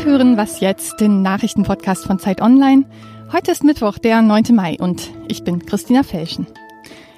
Sie hören Was jetzt, den Nachrichtenpodcast von Zeit Online. Heute ist Mittwoch, der 9. Mai und ich bin Christina Felschen.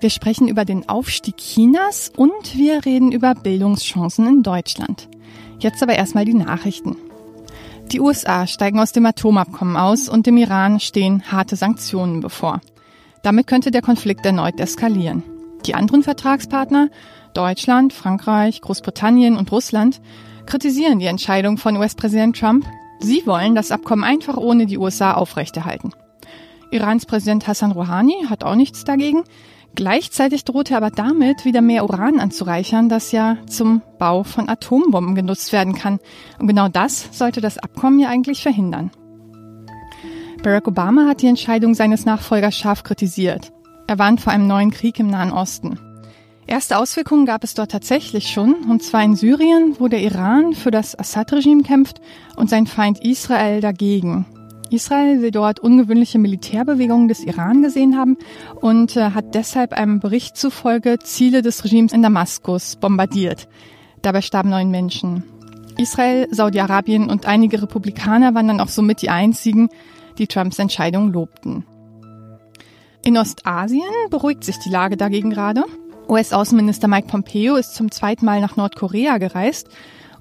Wir sprechen über den Aufstieg Chinas und wir reden über Bildungschancen in Deutschland. Jetzt aber erstmal die Nachrichten. Die USA steigen aus dem Atomabkommen aus und dem Iran stehen harte Sanktionen bevor. Damit könnte der Konflikt erneut eskalieren. Die anderen Vertragspartner, Deutschland, Frankreich, Großbritannien und Russland, kritisieren die Entscheidung von US-Präsident Trump. Sie wollen das Abkommen einfach ohne die USA aufrechterhalten. Irans Präsident Hassan Rouhani hat auch nichts dagegen. Gleichzeitig droht er aber damit, wieder mehr Uran anzureichern, das ja zum Bau von Atombomben genutzt werden kann. Und genau das sollte das Abkommen ja eigentlich verhindern. Barack Obama hat die Entscheidung seines Nachfolgers scharf kritisiert. Er warnt vor einem neuen Krieg im Nahen Osten. Erste Auswirkungen gab es dort tatsächlich schon, und zwar in Syrien, wo der Iran für das Assad-Regime kämpft und sein Feind Israel dagegen. Israel will dort ungewöhnliche Militärbewegungen des Iran gesehen haben und äh, hat deshalb einem Bericht zufolge Ziele des Regimes in Damaskus bombardiert. Dabei starben neun Menschen. Israel, Saudi-Arabien und einige Republikaner waren dann auch somit die einzigen, die Trumps Entscheidung lobten. In Ostasien beruhigt sich die Lage dagegen gerade. US-Außenminister Mike Pompeo ist zum zweiten Mal nach Nordkorea gereist,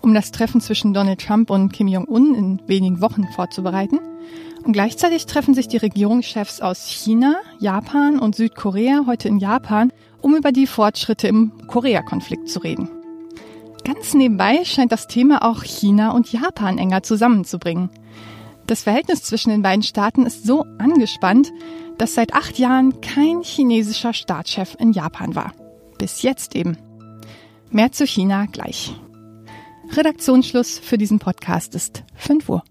um das Treffen zwischen Donald Trump und Kim Jong-un in wenigen Wochen vorzubereiten. Und gleichzeitig treffen sich die Regierungschefs aus China, Japan und Südkorea heute in Japan, um über die Fortschritte im Korea-Konflikt zu reden. Ganz nebenbei scheint das Thema auch China und Japan enger zusammenzubringen. Das Verhältnis zwischen den beiden Staaten ist so angespannt, dass seit acht Jahren kein chinesischer Staatschef in Japan war. Bis jetzt eben. Mehr zu China gleich. Redaktionsschluss für diesen Podcast ist 5 Uhr.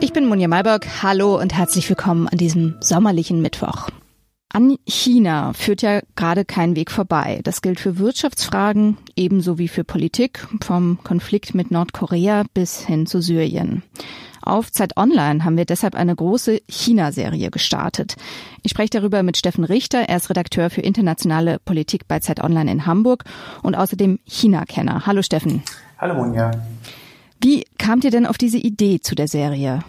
Ich bin Monja Malberg. Hallo und herzlich willkommen an diesem sommerlichen Mittwoch. An China führt ja gerade kein Weg vorbei. Das gilt für Wirtschaftsfragen ebenso wie für Politik, vom Konflikt mit Nordkorea bis hin zu Syrien. Auf Zeit Online haben wir deshalb eine große China-Serie gestartet. Ich spreche darüber mit Steffen Richter. Er ist Redakteur für internationale Politik bei Zeit Online in Hamburg und außerdem China-Kenner. Hallo Steffen. Hallo Monja. Wie kamt ihr denn auf diese Idee zu der Serie?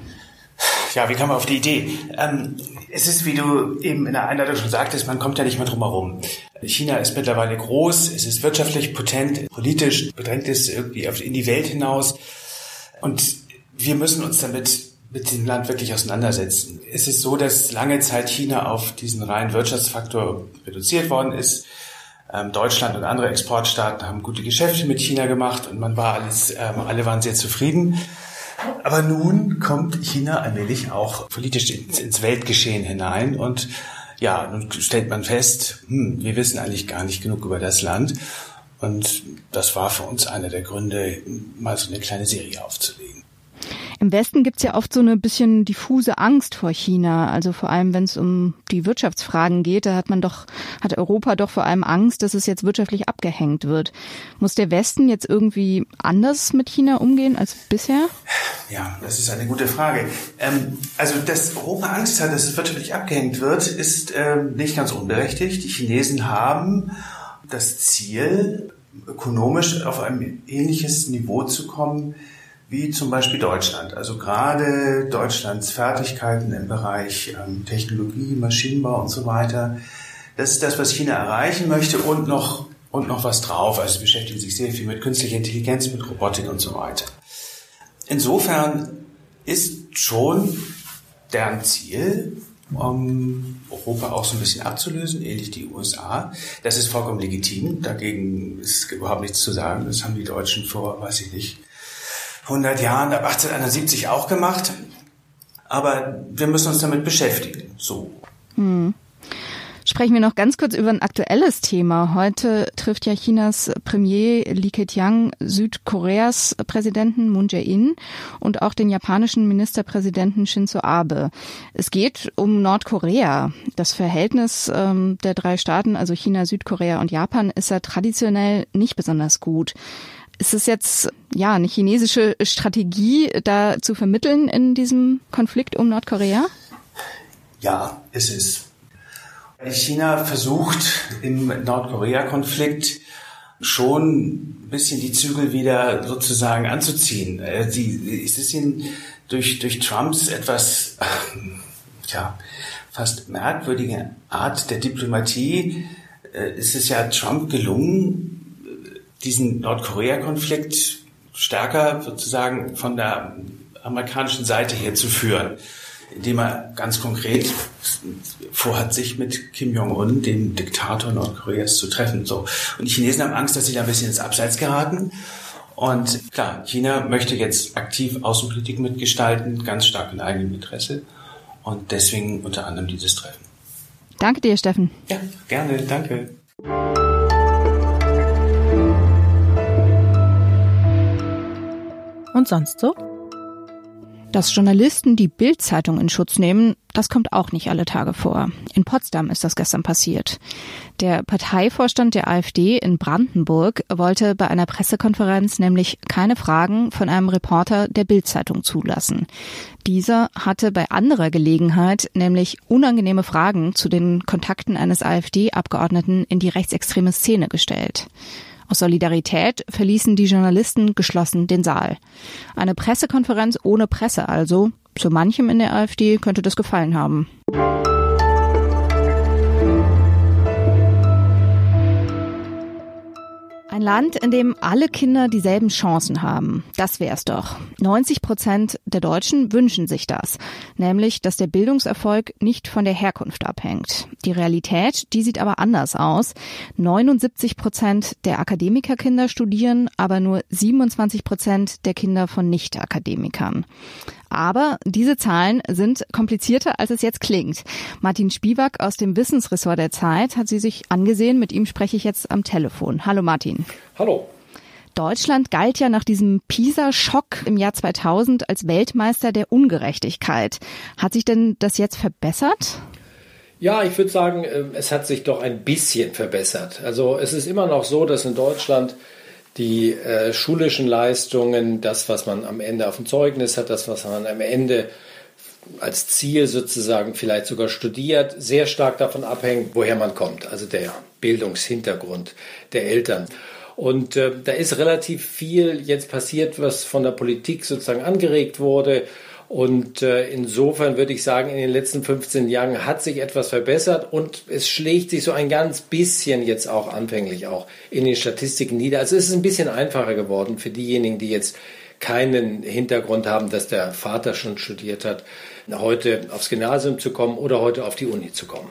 Ja, wie kam man auf die Idee? Ähm, es ist, wie du eben in der Einleitung schon sagtest, man kommt ja nicht mehr drum herum. China ist mittlerweile groß, es ist wirtschaftlich potent, politisch bedrängt es irgendwie in die Welt hinaus. Und wir müssen uns damit mit dem Land wirklich auseinandersetzen. Es ist so, dass lange Zeit China auf diesen reinen Wirtschaftsfaktor reduziert worden ist. Ähm, Deutschland und andere Exportstaaten haben gute Geschäfte mit China gemacht und man war alles, ähm, alle waren sehr zufrieden. Aber nun kommt China allmählich auch politisch ins, ins Weltgeschehen hinein und ja, nun stellt man fest, hm, wir wissen eigentlich gar nicht genug über das Land. Und das war für uns einer der Gründe, mal so eine kleine Serie aufzulegen. Im Westen gibt's ja oft so eine bisschen diffuse Angst vor China. Also vor allem, wenn es um die Wirtschaftsfragen geht, da hat man doch, hat Europa doch vor allem Angst, dass es jetzt wirtschaftlich abgehängt wird. Muss der Westen jetzt irgendwie anders mit China umgehen als bisher? Ja, das ist eine gute Frage. Ähm, also, dass Europa Angst hat, dass es wirtschaftlich abgehängt wird, ist ähm, nicht ganz unberechtigt. Die Chinesen haben das Ziel, ökonomisch auf ein ähnliches Niveau zu kommen wie zum Beispiel Deutschland. Also gerade Deutschlands Fertigkeiten im Bereich ähm, Technologie, Maschinenbau und so weiter. Das ist das, was China erreichen möchte und noch, und noch was drauf. Also sie beschäftigen sich sehr viel mit künstlicher Intelligenz, mit Robotik und so weiter. Insofern ist schon deren Ziel, um Europa auch so ein bisschen abzulösen, ähnlich die USA. Das ist vollkommen legitim. Dagegen ist überhaupt nichts zu sagen. Das haben die Deutschen vor, weiß ich nicht, 100 Jahren, ab 1871 auch gemacht. Aber wir müssen uns damit beschäftigen. So. Hm. Sprechen wir noch ganz kurz über ein aktuelles Thema. Heute trifft ja Chinas Premier Li Keqiang Südkoreas Präsidenten Moon Jae-in und auch den japanischen Ministerpräsidenten Shinzo Abe. Es geht um Nordkorea. Das Verhältnis ähm, der drei Staaten, also China, Südkorea und Japan, ist ja traditionell nicht besonders gut. Ist es jetzt ja eine chinesische Strategie, da zu vermitteln in diesem Konflikt um Nordkorea? Ja, es ist. China versucht im Nordkorea-Konflikt schon ein bisschen die Zügel wieder sozusagen anzuziehen. Äh, sie, es ist ihnen durch, durch Trumps etwas, ja, fast merkwürdige Art der Diplomatie, äh, ist es ja Trump gelungen, diesen Nordkorea-Konflikt stärker sozusagen von der amerikanischen Seite her zu führen indem er ganz konkret vorhat, sich mit Kim Jong-un, dem Diktator Nordkoreas, zu treffen. So. Und die Chinesen haben Angst, dass sie da ein bisschen ins Abseits geraten. Und klar, China möchte jetzt aktiv Außenpolitik mitgestalten, ganz stark in eigenem Interesse. Und deswegen unter anderem dieses Treffen. Danke dir, Steffen. Ja, gerne, danke. Und sonst so? Dass Journalisten die Bild-Zeitung in Schutz nehmen, das kommt auch nicht alle Tage vor. In Potsdam ist das gestern passiert. Der Parteivorstand der AfD in Brandenburg wollte bei einer Pressekonferenz nämlich keine Fragen von einem Reporter der Bild-Zeitung zulassen. Dieser hatte bei anderer Gelegenheit nämlich unangenehme Fragen zu den Kontakten eines AfD-Abgeordneten in die rechtsextreme Szene gestellt. Aus Solidarität verließen die Journalisten geschlossen den Saal. Eine Pressekonferenz ohne Presse also. Zu manchem in der AfD könnte das gefallen haben. Ein Land, in dem alle Kinder dieselben Chancen haben. Das wär's doch. 90 Prozent der Deutschen wünschen sich das. Nämlich, dass der Bildungserfolg nicht von der Herkunft abhängt. Die Realität, die sieht aber anders aus. 79 Prozent der Akademikerkinder studieren, aber nur 27 Prozent der Kinder von Nicht-Akademikern. Aber diese Zahlen sind komplizierter, als es jetzt klingt. Martin Spivak aus dem Wissensressort der Zeit hat sie sich angesehen. Mit ihm spreche ich jetzt am Telefon. Hallo Martin. Hallo. Deutschland galt ja nach diesem PISA-Schock im Jahr 2000 als Weltmeister der Ungerechtigkeit. Hat sich denn das jetzt verbessert? Ja, ich würde sagen, äh, es hat sich doch ein bisschen verbessert. Also es ist immer noch so, dass in Deutschland die äh, schulischen Leistungen, das, was man am Ende auf dem Zeugnis hat, das, was man am Ende als Ziel sozusagen vielleicht sogar studiert, sehr stark davon abhängt, woher man kommt, also der Bildungshintergrund der Eltern. Und äh, da ist relativ viel jetzt passiert, was von der Politik sozusagen angeregt wurde und äh, insofern würde ich sagen, in den letzten 15 Jahren hat sich etwas verbessert und es schlägt sich so ein ganz bisschen jetzt auch anfänglich auch in den Statistiken nieder. Also es ist ein bisschen einfacher geworden für diejenigen, die jetzt keinen Hintergrund haben, dass der Vater schon studiert hat, heute aufs Gymnasium zu kommen oder heute auf die Uni zu kommen.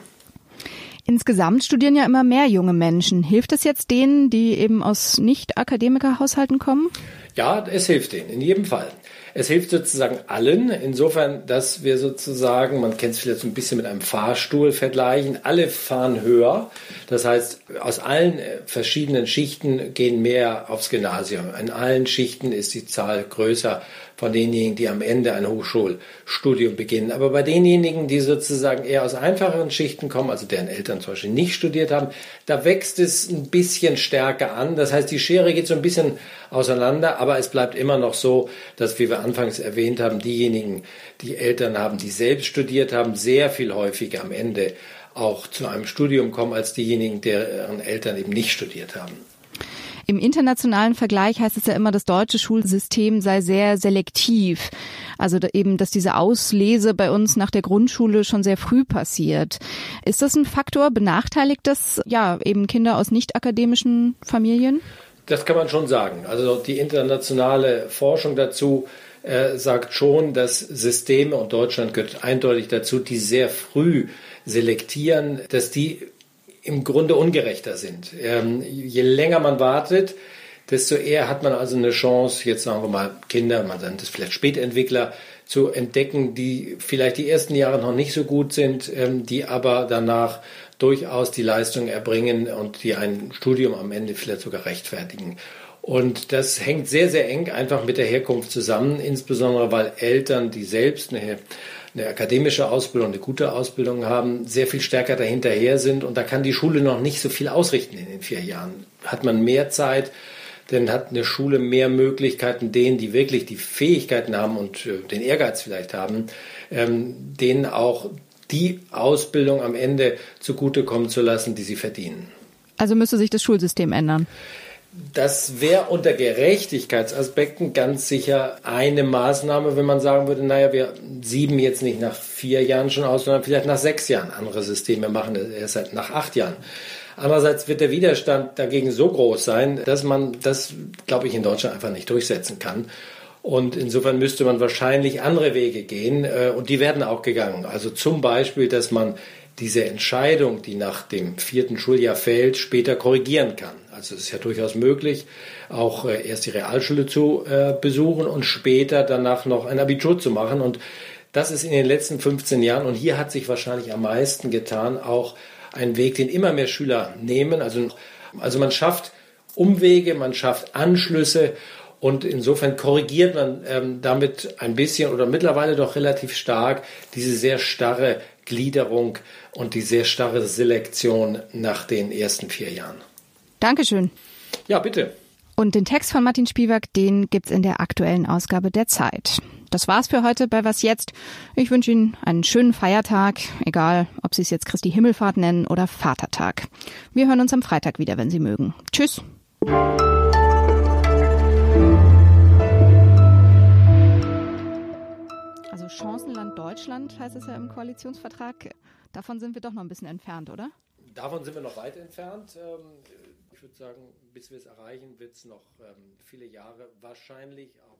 Insgesamt studieren ja immer mehr junge Menschen. Hilft es jetzt denen, die eben aus Nicht-Akademiker-Haushalten kommen? Ja, es hilft denen, in jedem Fall. Es hilft sozusagen allen, insofern, dass wir sozusagen, man kennt es vielleicht so ein bisschen mit einem Fahrstuhl vergleichen, alle fahren höher. Das heißt, aus allen äh, verschiedenen Schichten gehen mehr aufs Gymnasium. In allen Schichten ist die Zahl größer von denjenigen, die am Ende ein Hochschulstudium beginnen. Aber bei denjenigen, die sozusagen eher aus einfacheren Schichten kommen, also deren Eltern zum Beispiel nicht studiert haben, da wächst es ein bisschen stärker an. Das heißt, die Schere geht so ein bisschen auseinander, aber es bleibt immer noch so, dass, wie wir anfangs erwähnt haben, diejenigen, die Eltern haben, die selbst studiert haben, sehr viel häufiger am Ende auch zu einem Studium kommen als diejenigen, deren Eltern eben nicht studiert haben. Im internationalen Vergleich heißt es ja immer, das deutsche Schulsystem sei sehr selektiv. Also eben, dass diese Auslese bei uns nach der Grundschule schon sehr früh passiert. Ist das ein Faktor? Benachteiligt das ja eben Kinder aus nicht akademischen Familien? Das kann man schon sagen. Also die internationale Forschung dazu äh, sagt schon, dass Systeme, und Deutschland gehört eindeutig dazu, die sehr früh selektieren, dass die im Grunde ungerechter sind. Ähm, je länger man wartet, desto eher hat man also eine Chance, jetzt sagen wir mal Kinder, man nennt es vielleicht Spätentwickler, zu entdecken, die vielleicht die ersten Jahre noch nicht so gut sind, ähm, die aber danach durchaus die Leistung erbringen und die ein Studium am Ende vielleicht sogar rechtfertigen. Und das hängt sehr, sehr eng einfach mit der Herkunft zusammen, insbesondere weil Eltern, die selbst eine eine akademische Ausbildung, eine gute Ausbildung haben, sehr viel stärker dahinterher sind. Und da kann die Schule noch nicht so viel ausrichten in den vier Jahren. Hat man mehr Zeit, dann hat eine Schule mehr Möglichkeiten, denen, die wirklich die Fähigkeiten haben und äh, den Ehrgeiz vielleicht haben, ähm, denen auch die Ausbildung am Ende zugutekommen zu lassen, die sie verdienen. Also müsste sich das Schulsystem ändern. Das wäre unter Gerechtigkeitsaspekten ganz sicher eine Maßnahme, wenn man sagen würde, naja, wir sieben jetzt nicht nach vier Jahren schon aus, sondern vielleicht nach sechs Jahren. Andere Systeme machen erst seit nach acht Jahren. Andererseits wird der Widerstand dagegen so groß sein, dass man das, glaube ich, in Deutschland einfach nicht durchsetzen kann. Und insofern müsste man wahrscheinlich andere Wege gehen. Äh, und die werden auch gegangen. Also zum Beispiel, dass man diese Entscheidung, die nach dem vierten Schuljahr fällt, später korrigieren kann. Also es ist ja durchaus möglich, auch äh, erst die Realschule zu äh, besuchen und später danach noch ein Abitur zu machen. Und das ist in den letzten 15 Jahren, und hier hat sich wahrscheinlich am meisten getan, auch ein Weg, den immer mehr Schüler nehmen. Also, also man schafft Umwege, man schafft Anschlüsse und insofern korrigiert man ähm, damit ein bisschen oder mittlerweile doch relativ stark diese sehr starre Gliederung und die sehr starre Selektion nach den ersten vier Jahren. Dankeschön. Ja, bitte. Und den Text von Martin Spiewak, den gibt's in der aktuellen Ausgabe der Zeit. Das war's für heute bei Was Jetzt. Ich wünsche Ihnen einen schönen Feiertag, egal ob Sie es jetzt Christi Himmelfahrt nennen oder Vatertag. Wir hören uns am Freitag wieder, wenn Sie mögen. Tschüss. Also Chancenland Deutschland heißt es ja im Koalitionsvertrag. Davon sind wir doch noch ein bisschen entfernt, oder? Davon sind wir noch weit entfernt. Ähm, würde sagen, bis wir es erreichen, wird es noch ähm, viele Jahre wahrscheinlich auch